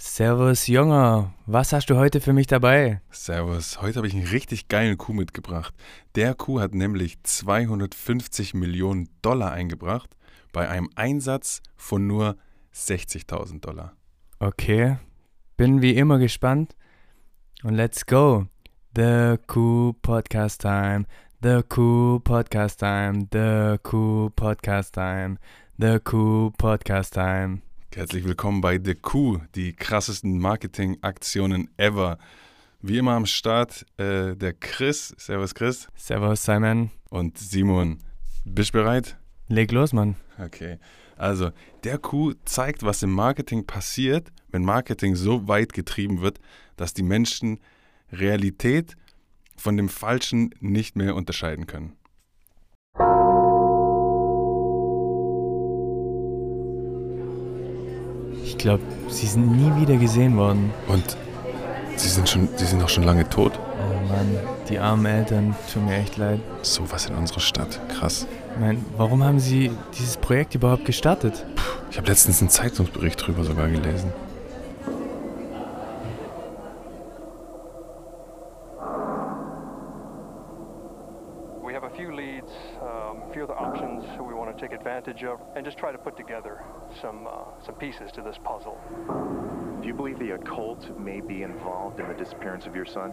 Servus, Junger. Was hast du heute für mich dabei? Servus, heute habe ich einen richtig geilen Coup mitgebracht. Der Coup hat nämlich 250 Millionen Dollar eingebracht bei einem Einsatz von nur 60.000 Dollar. Okay, bin wie immer gespannt. Und let's go. The Coup Podcast Time. The Coup Podcast Time. The Coup Podcast Time. The Coup Podcast Time. Herzlich willkommen bei The Coup, die krassesten Marketingaktionen ever. Wie immer am Start äh, der Chris. Servus Chris. Servus Simon. Und Simon. Bist du bereit? Leg los, Mann. Okay. Also, der Coup zeigt, was im Marketing passiert, wenn Marketing so weit getrieben wird, dass die Menschen Realität von dem Falschen nicht mehr unterscheiden können. Ich glaube, sie sind nie wieder gesehen worden. Und sie sind schon, sie sind auch schon lange tot. Oh Mann, die armen Eltern, tun mir echt leid. So was in unserer Stadt, krass. Ich meine, warum haben sie dieses Projekt überhaupt gestartet? Ich habe letztens einen Zeitungsbericht drüber sogar gelesen. Advantage of, and just try to put together some uh, some pieces to this puzzle. Do you believe the occult may be involved in the disappearance of your son?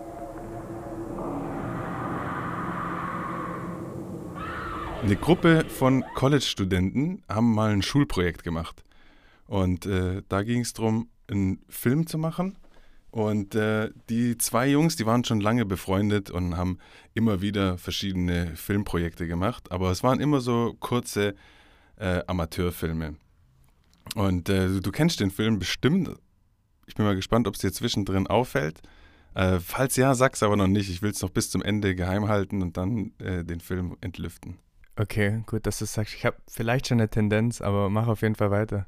Eine Gruppe von College-Studenten haben mal ein Schulprojekt gemacht. Und äh, da ging es darum, einen Film zu machen. Und äh, die zwei Jungs, die waren schon lange befreundet und haben immer wieder verschiedene Filmprojekte gemacht. Aber es waren immer so kurze äh, Amateurfilme. Und äh, du, kennst den Film bestimmt. Ich bin mal gespannt, ob es dir zwischendrin auffällt. Äh, falls ja, sag's aber noch nicht. Ich will es noch bis zum Ende geheim halten und dann äh, den Film entlüften. Okay, gut, dass du sagst. Ich habe vielleicht schon eine Tendenz, aber mach auf jeden Fall weiter.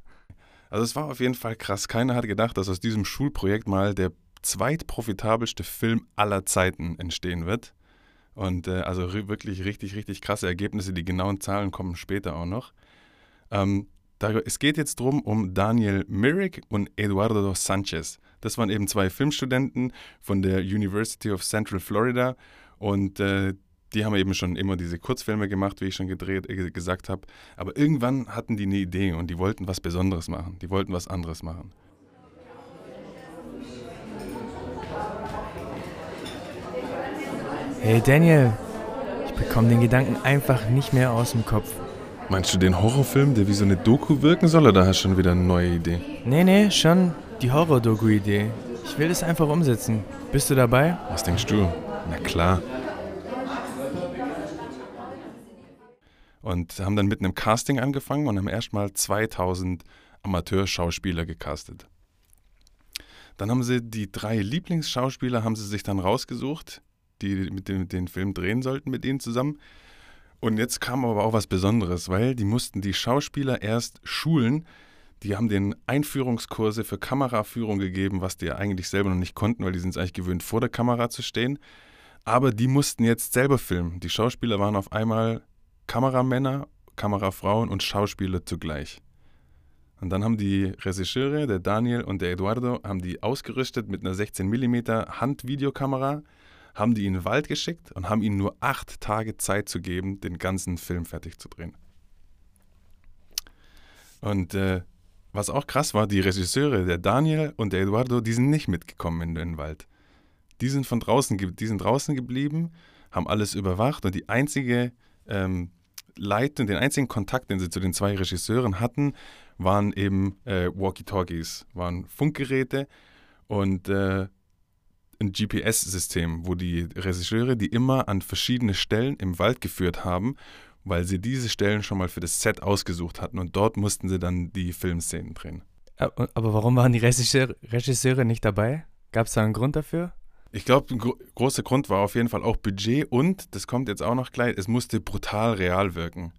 Also es war auf jeden Fall krass. Keiner hat gedacht, dass aus diesem Schulprojekt mal der zweitprofitabelste Film aller Zeiten entstehen wird. Und äh, also wirklich richtig, richtig krasse Ergebnisse. Die genauen Zahlen kommen später auch noch. Ähm, da, es geht jetzt drum um Daniel Myrick und Eduardo Sanchez. Das waren eben zwei Filmstudenten von der University of Central Florida und äh, die haben eben schon immer diese Kurzfilme gemacht, wie ich schon gedreht, äh, gesagt habe. Aber irgendwann hatten die eine Idee und die wollten was Besonderes machen. Die wollten was anderes machen. Hey Daniel, ich bekomme den Gedanken einfach nicht mehr aus dem Kopf. Meinst du den Horrorfilm, der wie so eine Doku wirken soll, oder hast du schon wieder eine neue Idee? Nee, nee, schon die Horror-Doku-Idee. Ich will das einfach umsetzen. Bist du dabei? Was denkst du? Na klar. Und haben dann mit einem Casting angefangen und haben erstmal 2000 Amateurschauspieler gecastet. Dann haben sie die drei Lieblingsschauspieler haben sie sich dann rausgesucht, die mit dem den Film drehen sollten mit ihnen zusammen. Und jetzt kam aber auch was Besonderes, weil die mussten die Schauspieler erst schulen. Die haben den Einführungskurse für Kameraführung gegeben, was die eigentlich selber noch nicht konnten, weil die sind es eigentlich gewöhnt, vor der Kamera zu stehen. Aber die mussten jetzt selber filmen. Die Schauspieler waren auf einmal Kameramänner, Kamerafrauen und Schauspieler zugleich. Und dann haben die Regisseure, der Daniel und der Eduardo, haben die ausgerüstet mit einer 16 mm Handvideokamera, haben die in den Wald geschickt und haben ihnen nur acht Tage Zeit zu geben, den ganzen Film fertig zu drehen. Und äh, was auch krass war, die Regisseure, der Daniel und der Eduardo, die sind nicht mitgekommen in den Wald. Die sind von draußen, die sind draußen geblieben, haben alles überwacht und die einzige ähm, Leitung, den einzigen Kontakt, den sie zu den zwei Regisseuren hatten, waren eben äh, Walkie-Talkies, waren Funkgeräte und äh, ein GPS-System, wo die Regisseure die immer an verschiedene Stellen im Wald geführt haben, weil sie diese Stellen schon mal für das Set ausgesucht hatten und dort mussten sie dann die Filmszenen drehen. Aber warum waren die Regisseure, Regisseure nicht dabei? Gab es da einen Grund dafür? Ich glaube, ein gro großer Grund war auf jeden Fall auch Budget und, das kommt jetzt auch noch gleich, es musste brutal real wirken.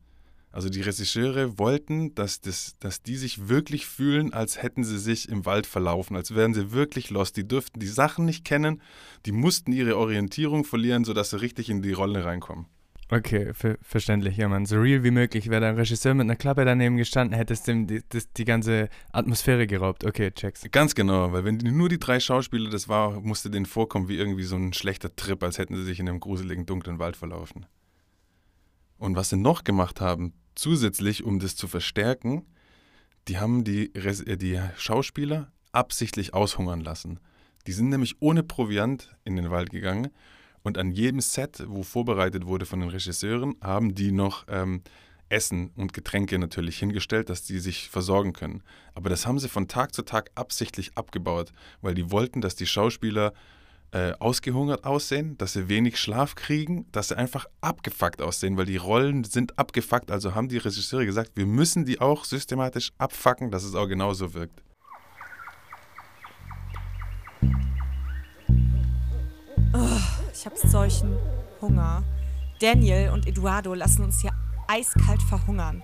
Also die Regisseure wollten, dass, das, dass die sich wirklich fühlen, als hätten sie sich im Wald verlaufen, als wären sie wirklich lost. Die dürften die Sachen nicht kennen, die mussten ihre Orientierung verlieren, sodass sie richtig in die Rolle reinkommen. Okay, ver verständlich, ja, man. So real wie möglich. Wäre der Regisseur mit einer Klappe daneben gestanden, hätte es dem die, das, die ganze Atmosphäre geraubt. Okay, checks. Ganz genau, weil wenn die- nur die drei Schauspieler das war, musste denen vorkommen wie irgendwie so ein schlechter Trip, als hätten sie sich in einem gruseligen, dunklen Wald verlaufen. Und was sie noch gemacht haben, zusätzlich, um das zu verstärken, die haben die, Res- äh, die Schauspieler absichtlich aushungern lassen. Die sind nämlich ohne Proviant in den Wald gegangen und an jedem Set, wo vorbereitet wurde von den Regisseuren, haben die noch ähm, Essen und Getränke natürlich hingestellt, dass die sich versorgen können. Aber das haben sie von Tag zu Tag absichtlich abgebaut, weil die wollten, dass die Schauspieler äh, ausgehungert aussehen, dass sie wenig Schlaf kriegen, dass sie einfach abgefuckt aussehen, weil die Rollen sind abgefuckt. Also haben die Regisseure gesagt, wir müssen die auch systematisch abfacken, dass es auch genauso wirkt. Ich hab solchen Hunger. Daniel und Eduardo lassen uns hier eiskalt verhungern.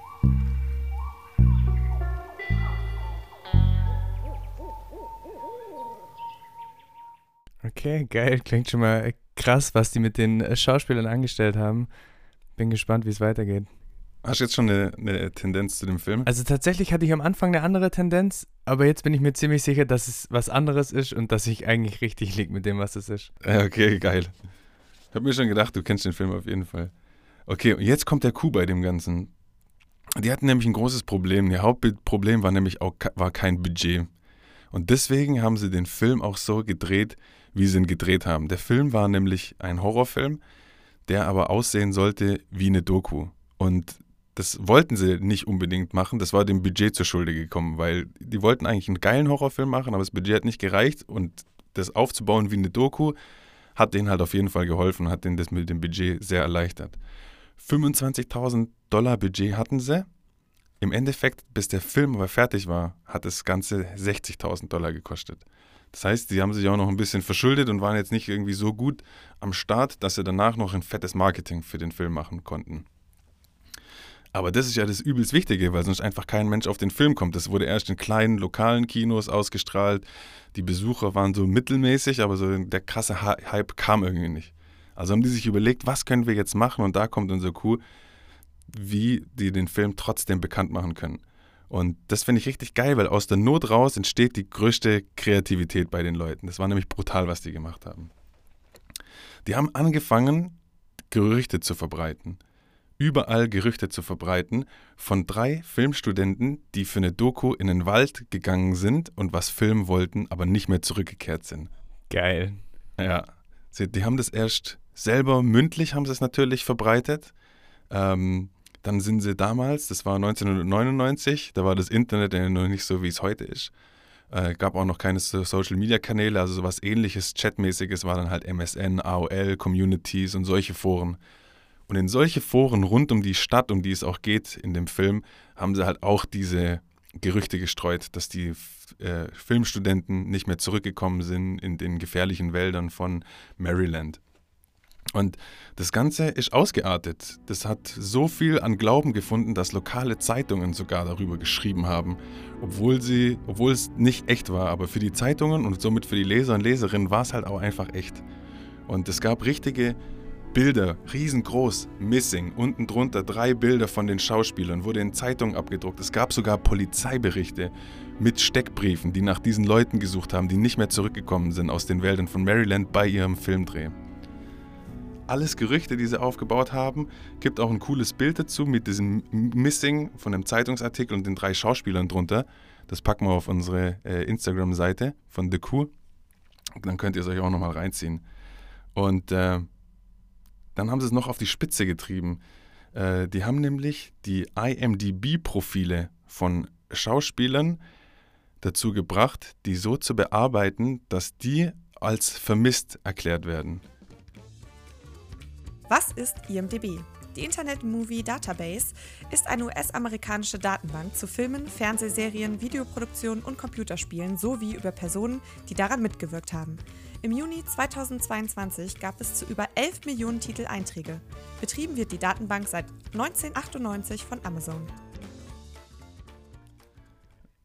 Okay, geil. Klingt schon mal krass, was die mit den äh, Schauspielern angestellt haben. Bin gespannt, wie es weitergeht. Hast du jetzt schon eine, eine Tendenz zu dem Film? Also tatsächlich hatte ich am Anfang eine andere Tendenz, aber jetzt bin ich mir ziemlich sicher, dass es was anderes ist und dass ich eigentlich richtig liege mit dem, was es ist. Okay, geil. Ich habe mir schon gedacht, du kennst den Film auf jeden Fall. Okay, und jetzt kommt der Coup bei dem Ganzen. Die hatten nämlich ein großes Problem. Ihr Hauptproblem war nämlich auch war kein Budget. Und deswegen haben sie den Film auch so gedreht, wie sie ihn gedreht haben. Der Film war nämlich ein Horrorfilm, der aber aussehen sollte wie eine Doku. Und das wollten sie nicht unbedingt machen. Das war dem Budget zur Schulde gekommen, weil die wollten eigentlich einen geilen Horrorfilm machen, aber das Budget hat nicht gereicht. Und das aufzubauen wie eine Doku hat denen halt auf jeden Fall geholfen, hat denen das mit dem Budget sehr erleichtert. 25.000 Dollar Budget hatten sie. Im Endeffekt, bis der Film aber fertig war, hat das Ganze 60.000 Dollar gekostet. Das heißt, die haben sich auch noch ein bisschen verschuldet und waren jetzt nicht irgendwie so gut am Start, dass sie danach noch ein fettes Marketing für den Film machen konnten. Aber das ist ja das übelst Wichtige, weil sonst einfach kein Mensch auf den Film kommt. Das wurde erst in kleinen lokalen Kinos ausgestrahlt. Die Besucher waren so mittelmäßig, aber so der krasse Hy- Hype kam irgendwie nicht. Also haben die sich überlegt, was können wir jetzt machen? Und da kommt unser Coup, wie die den Film trotzdem bekannt machen können. Und das finde ich richtig geil, weil aus der Not raus entsteht die größte Kreativität bei den Leuten. Das war nämlich brutal, was die gemacht haben. Die haben angefangen, Gerüchte zu verbreiten. Überall Gerüchte zu verbreiten von drei Filmstudenten, die für eine Doku in den Wald gegangen sind und was filmen wollten, aber nicht mehr zurückgekehrt sind. Geil. Ja, sie, die haben das erst selber mündlich, haben sie es natürlich verbreitet. Ähm, dann sind sie damals, das war 1999, da war das Internet noch nicht so, wie es heute ist. Äh, gab auch noch keine so Social-Media-Kanäle, also sowas ähnliches, Chatmäßiges war dann halt MSN, AOL, Communities und solche Foren. Und in solche Foren rund um die Stadt, um die es auch geht in dem Film, haben sie halt auch diese Gerüchte gestreut, dass die äh, Filmstudenten nicht mehr zurückgekommen sind in den gefährlichen Wäldern von Maryland. Und das Ganze ist ausgeartet. Das hat so viel an Glauben gefunden, dass lokale Zeitungen sogar darüber geschrieben haben, obwohl sie, obwohl es nicht echt war, aber für die Zeitungen und somit für die Leser und Leserinnen war es halt auch einfach echt. Und es gab richtige Bilder, riesengroß, missing, unten drunter drei Bilder von den Schauspielern, wurde in Zeitungen abgedruckt. Es gab sogar Polizeiberichte mit Steckbriefen, die nach diesen Leuten gesucht haben, die nicht mehr zurückgekommen sind aus den Wäldern von Maryland bei ihrem Filmdreh. Alles Gerüchte, die sie aufgebaut haben, gibt auch ein cooles Bild dazu mit diesem Missing von dem Zeitungsartikel und den drei Schauspielern drunter. Das packen wir auf unsere äh, Instagram-Seite von The Coup. Dann könnt ihr es euch auch nochmal reinziehen. Und äh, dann haben sie es noch auf die Spitze getrieben. Äh, die haben nämlich die IMDB-Profile von Schauspielern dazu gebracht, die so zu bearbeiten, dass die als vermisst erklärt werden. Was ist IMDb? Die Internet Movie Database ist eine US-amerikanische Datenbank zu Filmen, Fernsehserien, Videoproduktionen und Computerspielen sowie über Personen, die daran mitgewirkt haben. Im Juni 2022 gab es zu über 11 Millionen Titel Einträge. Betrieben wird die Datenbank seit 1998 von Amazon.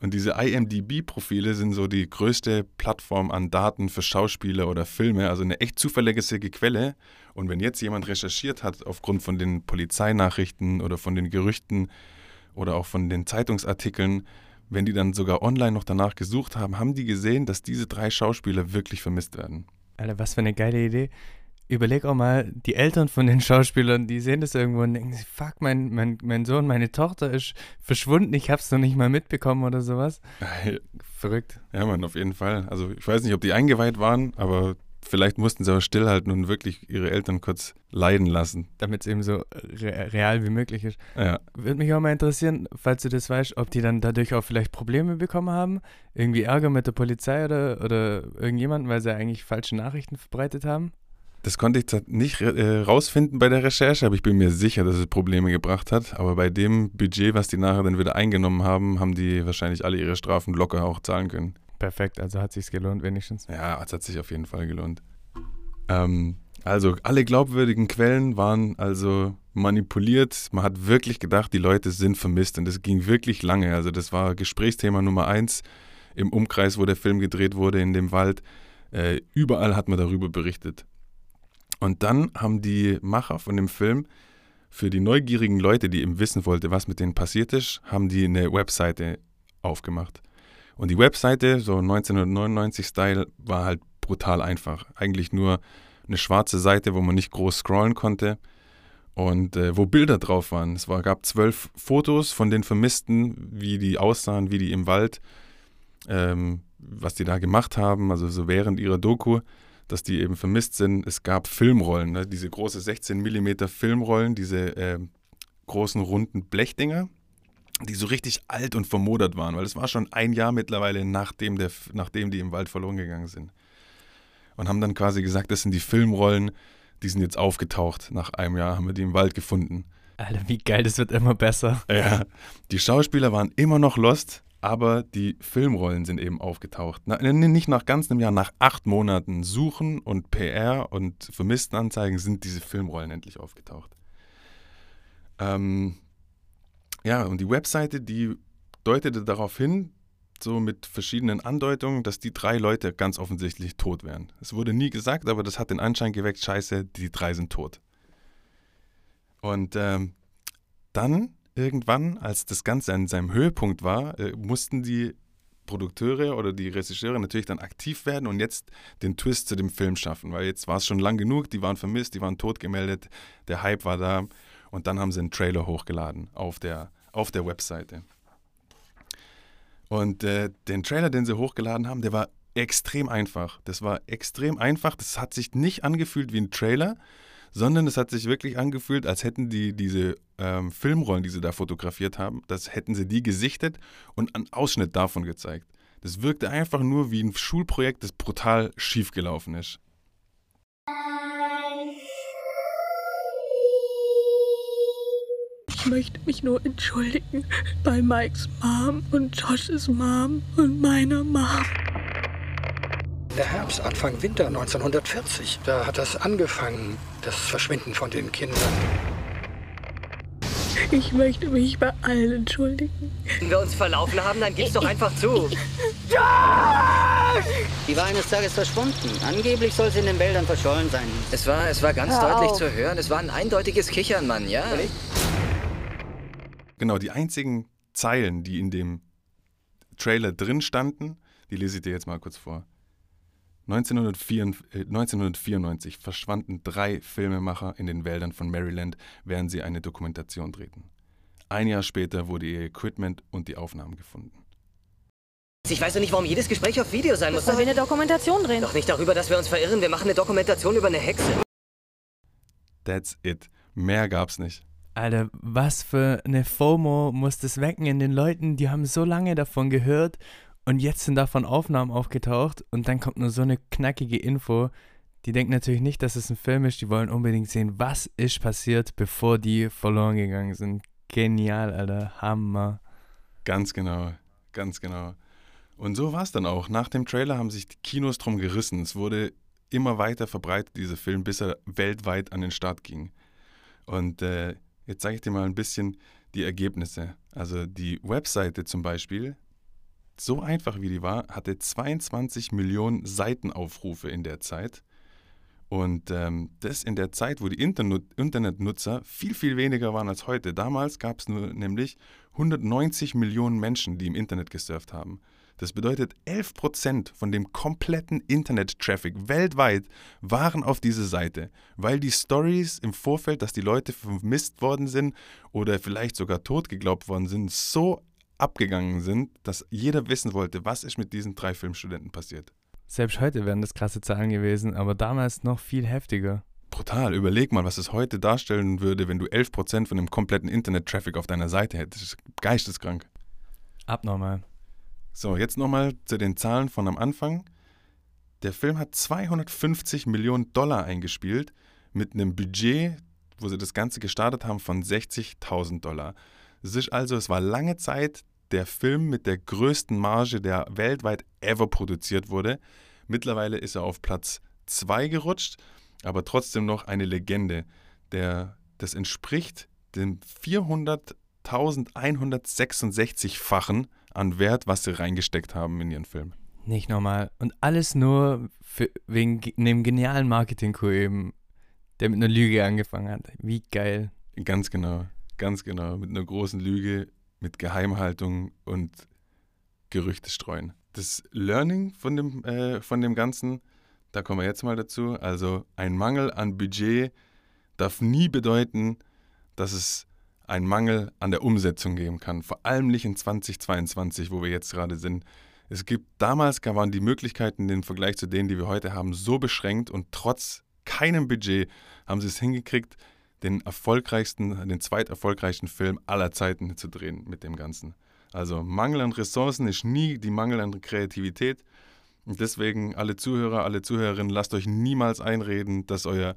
Und diese IMDB-Profile sind so die größte Plattform an Daten für Schauspieler oder Filme, also eine echt zuverlässige Quelle. Und wenn jetzt jemand recherchiert hat aufgrund von den Polizeinachrichten oder von den Gerüchten oder auch von den Zeitungsartikeln, wenn die dann sogar online noch danach gesucht haben, haben die gesehen, dass diese drei Schauspieler wirklich vermisst werden. Alter, was für eine geile Idee. Überleg auch mal, die Eltern von den Schauspielern, die sehen das irgendwo und denken sich, fuck, mein, mein, mein Sohn, meine Tochter ist verschwunden, ich hab's noch nicht mal mitbekommen oder sowas. Verrückt. Ja, Mann, auf jeden Fall. Also ich weiß nicht, ob die eingeweiht waren, aber vielleicht mussten sie aber stillhalten und wirklich ihre Eltern kurz leiden lassen. Damit es eben so re real wie möglich ist. Ja. Würde mich auch mal interessieren, falls du das weißt, ob die dann dadurch auch vielleicht Probleme bekommen haben, irgendwie Ärger mit der Polizei oder, oder irgendjemanden, weil sie eigentlich falsche Nachrichten verbreitet haben. Das konnte ich nicht äh, rausfinden bei der Recherche, aber ich bin mir sicher, dass es Probleme gebracht hat. Aber bei dem Budget, was die nachher dann wieder eingenommen haben, haben die wahrscheinlich alle ihre Strafen locker auch zahlen können. Perfekt, also hat sich's gelohnt wenigstens. Ja, es hat sich auf jeden Fall gelohnt. Ähm, also alle glaubwürdigen Quellen waren also manipuliert. Man hat wirklich gedacht, die Leute sind vermisst und das ging wirklich lange. Also das war Gesprächsthema Nummer eins im Umkreis, wo der Film gedreht wurde, in dem Wald. Äh, überall hat man darüber berichtet. Und dann haben die Macher von dem Film für die neugierigen Leute, die eben wissen wollten, was mit denen passiert ist, haben die eine Webseite aufgemacht. Und die Webseite, so 1999-Style, war halt brutal einfach. Eigentlich nur eine schwarze Seite, wo man nicht groß scrollen konnte und äh, wo Bilder drauf waren. Es war, gab zwölf Fotos von den Vermissten, wie die aussahen, wie die im Wald, ähm, was die da gemacht haben, also so während ihrer Doku dass die eben vermisst sind. Es gab Filmrollen, ne? diese große 16 mm Filmrollen, diese äh, großen runden Blechdinger, die so richtig alt und vermodert waren, weil es war schon ein Jahr mittlerweile, nachdem, der, nachdem die im Wald verloren gegangen sind. Und haben dann quasi gesagt, das sind die Filmrollen, die sind jetzt aufgetaucht. Nach einem Jahr haben wir die im Wald gefunden. Alter, wie geil, das wird immer besser. Ja, die Schauspieler waren immer noch lost, aber die Filmrollen sind eben aufgetaucht. Na, nicht nach ganz einem Jahr, nach acht Monaten Suchen und PR und Vermisstenanzeigen sind diese Filmrollen endlich aufgetaucht. Ähm, ja, und die Webseite, die deutete darauf hin, so mit verschiedenen Andeutungen, dass die drei Leute ganz offensichtlich tot wären. Es wurde nie gesagt, aber das hat den Anschein geweckt, scheiße, die drei sind tot. Und ähm, dann irgendwann, als das Ganze an seinem Höhepunkt war, äh, mussten die Produkteure oder die Regisseure natürlich dann aktiv werden und jetzt den Twist zu dem Film schaffen, weil jetzt war es schon lang genug, die waren vermisst, die waren tot gemeldet, der Hype war da und dann haben sie einen Trailer hochgeladen auf der, auf der Webseite. Und äh, den Trailer, den sie hochgeladen haben, der war extrem einfach. Das war extrem einfach. Das hat sich nicht angefühlt wie ein Trailer, sondern es hat sich wirklich angefühlt, als hätten die diese ähm, Filmrollen, die sie da fotografiert haben, das hätten sie die gesichtet und einen Ausschnitt davon gezeigt. Das wirkte einfach nur wie ein Schulprojekt, das brutal schiefgelaufen ist. Ich möchte mich nur entschuldigen bei Mikes Mom und Josh's Mom und meiner Mom. Der Herbst, Anfang Winter 1940, da hat das angefangen, das Verschwinden von den Kindern. Ich möchte mich bei allen entschuldigen. Wenn wir uns verlaufen haben, dann gib's doch einfach zu. Die war eines Tages verschwunden. Angeblich soll sie in den Wäldern verschollen sein. Es war, es war ganz Hör deutlich auf. zu hören. Es war ein eindeutiges Kichern, Mann, ja? Genau, die einzigen Zeilen, die in dem Trailer drin standen, die lese ich dir jetzt mal kurz vor. 1994, äh, 1994 verschwanden drei Filmemacher in den Wäldern von Maryland, während sie eine Dokumentation drehten. Ein Jahr später wurde ihr Equipment und die Aufnahmen gefunden. Ich weiß doch nicht, warum jedes Gespräch auf Video sein muss. Weil wir eine Dokumentation drehen. Doch nicht darüber, dass wir uns verirren. Wir machen eine Dokumentation über eine Hexe. That's it. Mehr gab's nicht. Alter, was für eine FOMO muss das wecken in den Leuten, die haben so lange davon gehört und jetzt sind davon Aufnahmen aufgetaucht und dann kommt nur so eine knackige Info. Die denken natürlich nicht, dass es ein Film ist, die wollen unbedingt sehen, was ist passiert, bevor die verloren gegangen sind. Genial, Alter, Hammer. Ganz genau, ganz genau. Und so war es dann auch. Nach dem Trailer haben sich die Kinos drum gerissen. Es wurde immer weiter verbreitet, dieser Film, bis er weltweit an den Start ging. Und äh, jetzt zeige ich dir mal ein bisschen die Ergebnisse. Also die Webseite zum Beispiel, so einfach wie die war, hatte 22 Millionen Seitenaufrufe in der Zeit. Und ähm, das in der Zeit, wo die Internet Internetnutzer viel, viel weniger waren als heute. Damals gab es nur nämlich 190 Millionen Menschen, die im Internet gesurft haben. Das bedeutet, 11 Prozent von dem kompletten Internet-Traffic weltweit waren auf dieser Seite, weil die Stories im Vorfeld, dass die Leute vermisst worden sind oder vielleicht sogar tot geglaubt worden sind, so abgegangen sind, dass jeder wissen wollte, was ist mit diesen drei Filmstudenten passiert. Selbst heute wären das krasse Zahlen gewesen, aber damals noch viel heftiger. Brutal. Überleg mal, was es heute darstellen würde, wenn du 11% von dem kompletten Internet-Traffic auf deiner Seite hättest. Geisteskrank. Abnormal. So, jetzt nochmal zu den Zahlen von am Anfang. Der Film hat 250 Millionen Dollar eingespielt mit einem Budget, wo sie das Ganze gestartet haben, von 60.000 Dollar. Es ist also, es war lange Zeit der Film mit der größten Marge, der weltweit ever produziert wurde. Mittlerweile ist er auf Platz 2 gerutscht, aber trotzdem noch eine Legende. Der, das entspricht dem 400.166-fachen an Wert, was sie reingesteckt haben in ihren Film. Nicht normal. Und alles nur für, wegen einem genialen Marketing-Coup eben, der mit einer Lüge angefangen hat. Wie geil. Ganz genau, ganz genau. Mit einer großen Lüge, mit Geheimhaltung und Gerüchte streuen. Das Learning von dem, äh, von dem Ganzen, da kommen wir jetzt mal dazu. Also ein Mangel an Budget darf nie bedeuten, dass es einen Mangel an der Umsetzung geben kann. Vor allem nicht in 2022, wo wir jetzt gerade sind. Es gibt damals waren die Möglichkeiten im Vergleich zu denen, die wir heute haben, so beschränkt und trotz keinem Budget haben sie es hingekriegt, den erfolgreichsten, den zweiterfolgreichsten Film aller Zeiten zu drehen mit dem Ganzen. Also Mangel an Ressourcen ist nie die Mangel an Kreativität. Und deswegen alle Zuhörer, alle Zuhörerinnen, lasst euch niemals einreden, dass euer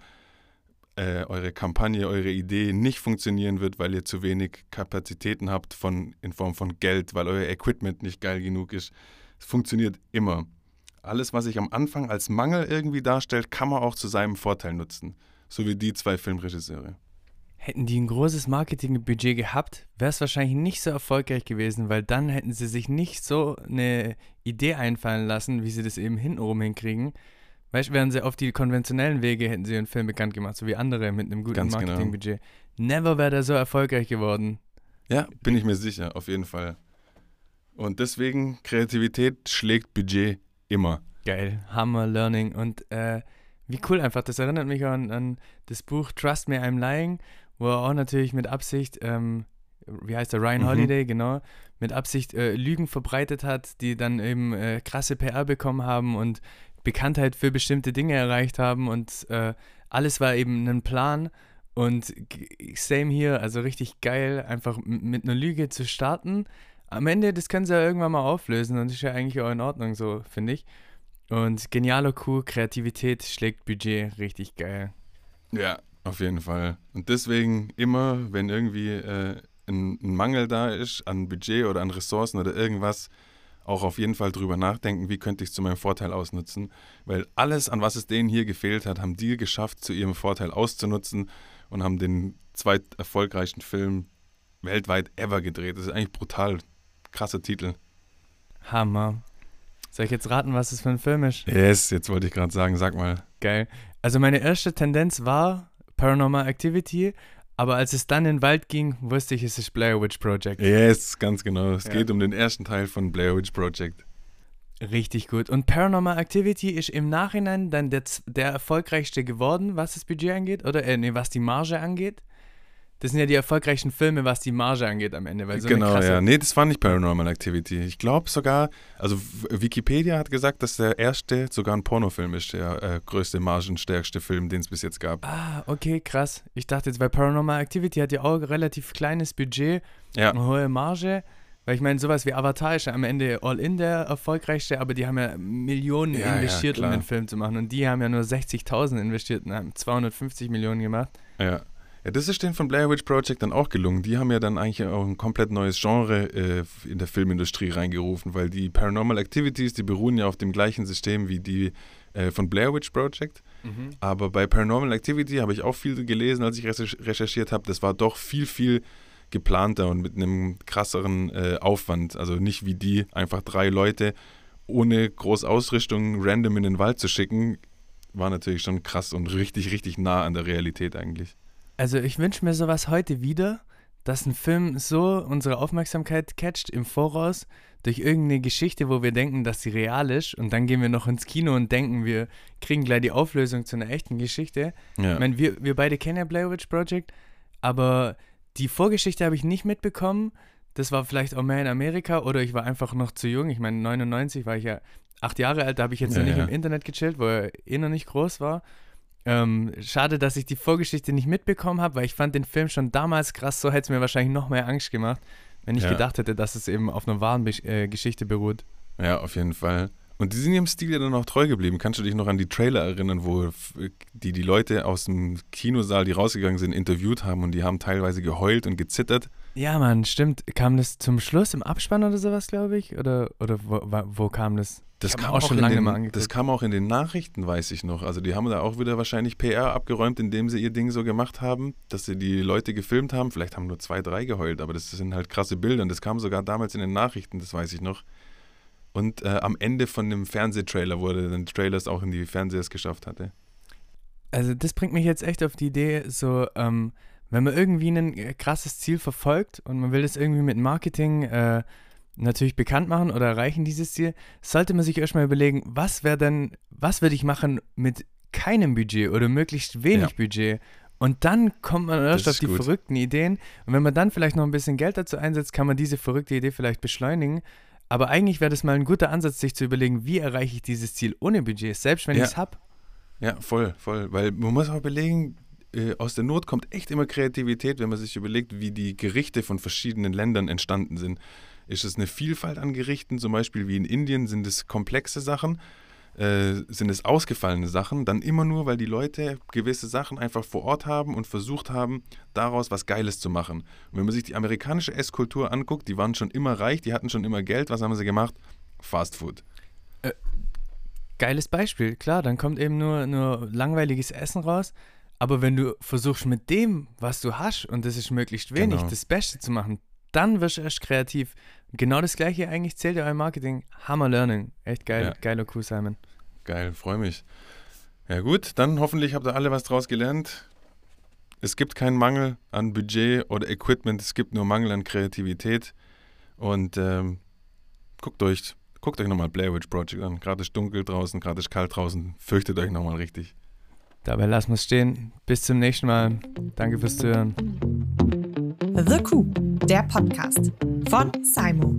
äh, eure Kampagne, eure Idee nicht funktionieren wird, weil ihr zu wenig Kapazitäten habt von, in Form von Geld, weil euer Equipment nicht geil genug ist. Es funktioniert immer. Alles, was sich am Anfang als Mangel irgendwie darstellt, kann man auch zu seinem Vorteil nutzen. So wie die zwei Filmregisseure. Hätten die ein großes Marketingbudget gehabt, wäre es wahrscheinlich nicht so erfolgreich gewesen, weil dann hätten sie sich nicht so eine Idee einfallen lassen, wie sie das eben hintenrum hinkriegen, Weißt du, wären sie auf die konventionellen Wege, hätten sie ihren Film bekannt gemacht, so wie andere mit einem guten genau. Marketingbudget. Never wäre der so erfolgreich geworden. Ja, bin ich mir sicher, auf jeden Fall. Und deswegen, Kreativität schlägt Budget immer. Geil, Hammer Learning. Und äh, wie cool einfach, das erinnert mich an, an das Buch Trust Me, I'm Lying, wo er auch natürlich mit Absicht, ähm, wie heißt der, Ryan Mhm. Holiday, genau, mit Absicht äh, Lügen verbreitet hat, die dann eben äh, krasse PR bekommen haben und Bekanntheit für bestimmte Dinge erreicht haben und äh, alles war eben ein Plan und same hier, also richtig geil, einfach mit einer Lüge zu starten. Am Ende, das können sie ja irgendwann mal auflösen und ist ja eigentlich auch in Ordnung so, finde ich. Und genialer Coup, Kreativität schlägt Budget, richtig geil. Ja, auf jeden Fall. Und deswegen immer, wenn irgendwie äh, ein, ein Mangel da ist an Budget oder an Ressourcen oder irgendwas, auch auf jeden Fall drüber nachdenken, wie könnte ich es zu meinem Vorteil ausnutzen. Weil alles, an was es denen hier gefehlt hat, haben die geschafft, zu ihrem Vorteil auszunutzen und haben den zweit erfolgreichsten Film weltweit ever gedreht. Das ist eigentlich brutal. Krasser Titel. Hammer. Soll ich jetzt raten, was das für ein Film ist? Yes, jetzt wollte ich gerade sagen, sag mal. Geil. Also meine erste Tendenz war Paranormal Activity, aber als es dann in den Wald ging, wusste ich, es ist Blair Witch Project. Yes, ganz genau. Es Ja. geht um den ersten Teil von Blair Witch Project. Richtig gut. Und Paranormal Activity ist im Nachhinein dann der, der erfolgreichste geworden, was das Budget angeht, oder äh, nee, was die Marge angeht. Das sind ja die erfolgreichsten Filme, was die Marge angeht am Ende. So genau, ja. Nee, das war nicht Paranormal Activity. Ich glaube sogar, also Wikipedia hat gesagt, dass der erste sogar ein Pornofilm ist, der äh, größte, margenstärkste Film, den es bis jetzt gab. Ah, okay, krass. Ich dachte jetzt, weil Paranormal Activity hat ja auch ein relativ kleines Budget, Ja, eine hohe Marge. Weil ich meine, sowas wie Avatar ist ja am Ende All-In der erfolgreichste, aber die haben ja Millionen Ja, ja, investiert, um klar. den Film zu machen. Und die haben ja nur 60.000 investiert und haben 250 Millionen gemacht. ja. Ja, das ist denen von Blair Witch Project dann auch gelungen. Die haben ja dann eigentlich auch ein komplett neues Genre äh, in der Filmindustrie reingerufen, weil die Paranormal Activities, die beruhen ja auf dem gleichen System wie die äh, von Blair Witch Project. Aber bei Paranormal Activity habe ich auch viel gelesen, als ich recher- recherchiert habe. Das war doch viel, viel geplanter und mit einem krasseren äh, Aufwand. Also nicht wie die, einfach drei Leute ohne groß Ausrichtung random in den Wald zu schicken, war natürlich schon krass und richtig, richtig nah an der Realität eigentlich. Also ich wünsche mir sowas heute wieder, dass ein Film so unsere Aufmerksamkeit catcht im Voraus durch irgendeine Geschichte, wo wir denken, dass sie real ist und dann gehen wir noch ins Kino und denken, wir kriegen gleich die Auflösung zu einer echten Geschichte. Ja. Ich meine, wir, wir beide kennen ja Blair Witch Project, aber die Vorgeschichte habe ich nicht mitbekommen. Das war vielleicht auch mehr in Amerika oder ich war einfach noch zu jung. Ich meine, 99 war ich ja acht Jahre alt, da habe ich jetzt Ja, noch nicht ja. im Internet gechillt, wo er eh noch nicht groß war. Ähm, schade, dass ich die Vorgeschichte nicht mitbekommen habe, weil ich fand den Film schon damals krass, so hätte es mir wahrscheinlich noch mehr Angst gemacht, wenn ich Ja. gedacht hätte, dass es eben auf einer wahren Be äh, Geschichte beruht. Ja, auf jeden Fall. Und die sind ihrem Stil ja dann auch treu geblieben. Kannst du dich noch an die Trailer erinnern, wo f- die die Leute aus dem Kinosaal, die rausgegangen sind, interviewt haben und die haben teilweise geheult und gezittert? Ja, Mann, stimmt. Kam das zum Schluss im Abspann oder sowas, glaube ich? Oder, oder wo, wo kam das? Das kam auch schon lange den, mal angeguckt. Das kam auch in den Nachrichten, weiß ich noch. Also die haben da auch wieder wahrscheinlich PR abgeräumt, indem sie ihr Ding so gemacht haben, dass sie die Leute gefilmt haben. Vielleicht haben nur zwei, drei geheult, aber das sind halt krasse Bilder. Und das kam sogar damals in den Nachrichten, das weiß ich noch. Und äh, am Ende von dem Fernsehtrailer wurde dann Trailers auch in die Fernseher es geschafft hatte. Also das bringt mich jetzt echt auf die Idee, so, ähm, wenn man irgendwie ein äh, krasses Ziel verfolgt und man will das irgendwie mit Marketing äh, natürlich bekannt machen oder erreichen, dieses Ziel, sollte man sich erstmal überlegen, was wäre denn, was würde ich machen mit keinem Budget oder möglichst wenig Ja. Budget? Und dann kommt man erst auf die gut. verrückten Ideen. Und wenn man dann vielleicht noch ein bisschen Geld dazu einsetzt, kann man diese verrückte Idee vielleicht beschleunigen. Aber eigentlich wäre das mal ein guter Ansatz, sich zu überlegen, wie erreiche ich dieses Ziel ohne Budget, selbst wenn Ja. ich es habe. Ja, voll, voll. Weil man muss auch überlegen, äh, aus der Not kommt echt immer Kreativität, wenn man sich überlegt, wie die Gerichte von verschiedenen Ländern entstanden sind. Ist es eine Vielfalt an Gerichten, zum Beispiel wie in Indien, sind es komplexe Sachen, äh, sind es ausgefallene Sachen, dann immer nur, weil die Leute gewisse Sachen einfach vor Ort haben und versucht haben, daraus was Geiles zu machen. Und wenn man sich die amerikanische Esskultur anguckt, die waren schon immer reich, die hatten schon immer Geld, was haben sie gemacht? Fast Food. Geiles Beispiel, klar, dann kommt eben nur, nur langweiliges Essen raus. Aber wenn du versuchst mit dem, was du hast, und das ist möglichst wenig, Genau. das Beste zu machen, dann wirst du erst kreativ. Genau das gleiche eigentlich zählt ja im Marketing. Hammer Learning. Echt geil, Ja. geiler Coup, Simon. Geil, freue mich. Ja gut, dann hoffentlich habt ihr alle was draus gelernt. Es gibt keinen Mangel an Budget oder Equipment, es gibt nur Mangel an Kreativität. Und ähm, guckt euch, guckt euch nochmal Blair Witch Project an. Gerade ist dunkel draußen, gerade ist kalt draußen. Fürchtet euch nochmal richtig. Dabei lassen wir es stehen. Bis zum nächsten Mal. Danke fürs Zuhören. The Coup, der Podcast von Simo.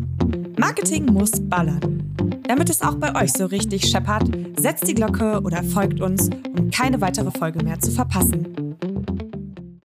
Marketing muss ballern. Damit es auch bei euch so richtig scheppert, setzt die Glocke oder folgt uns, um keine weitere Folge mehr zu verpassen.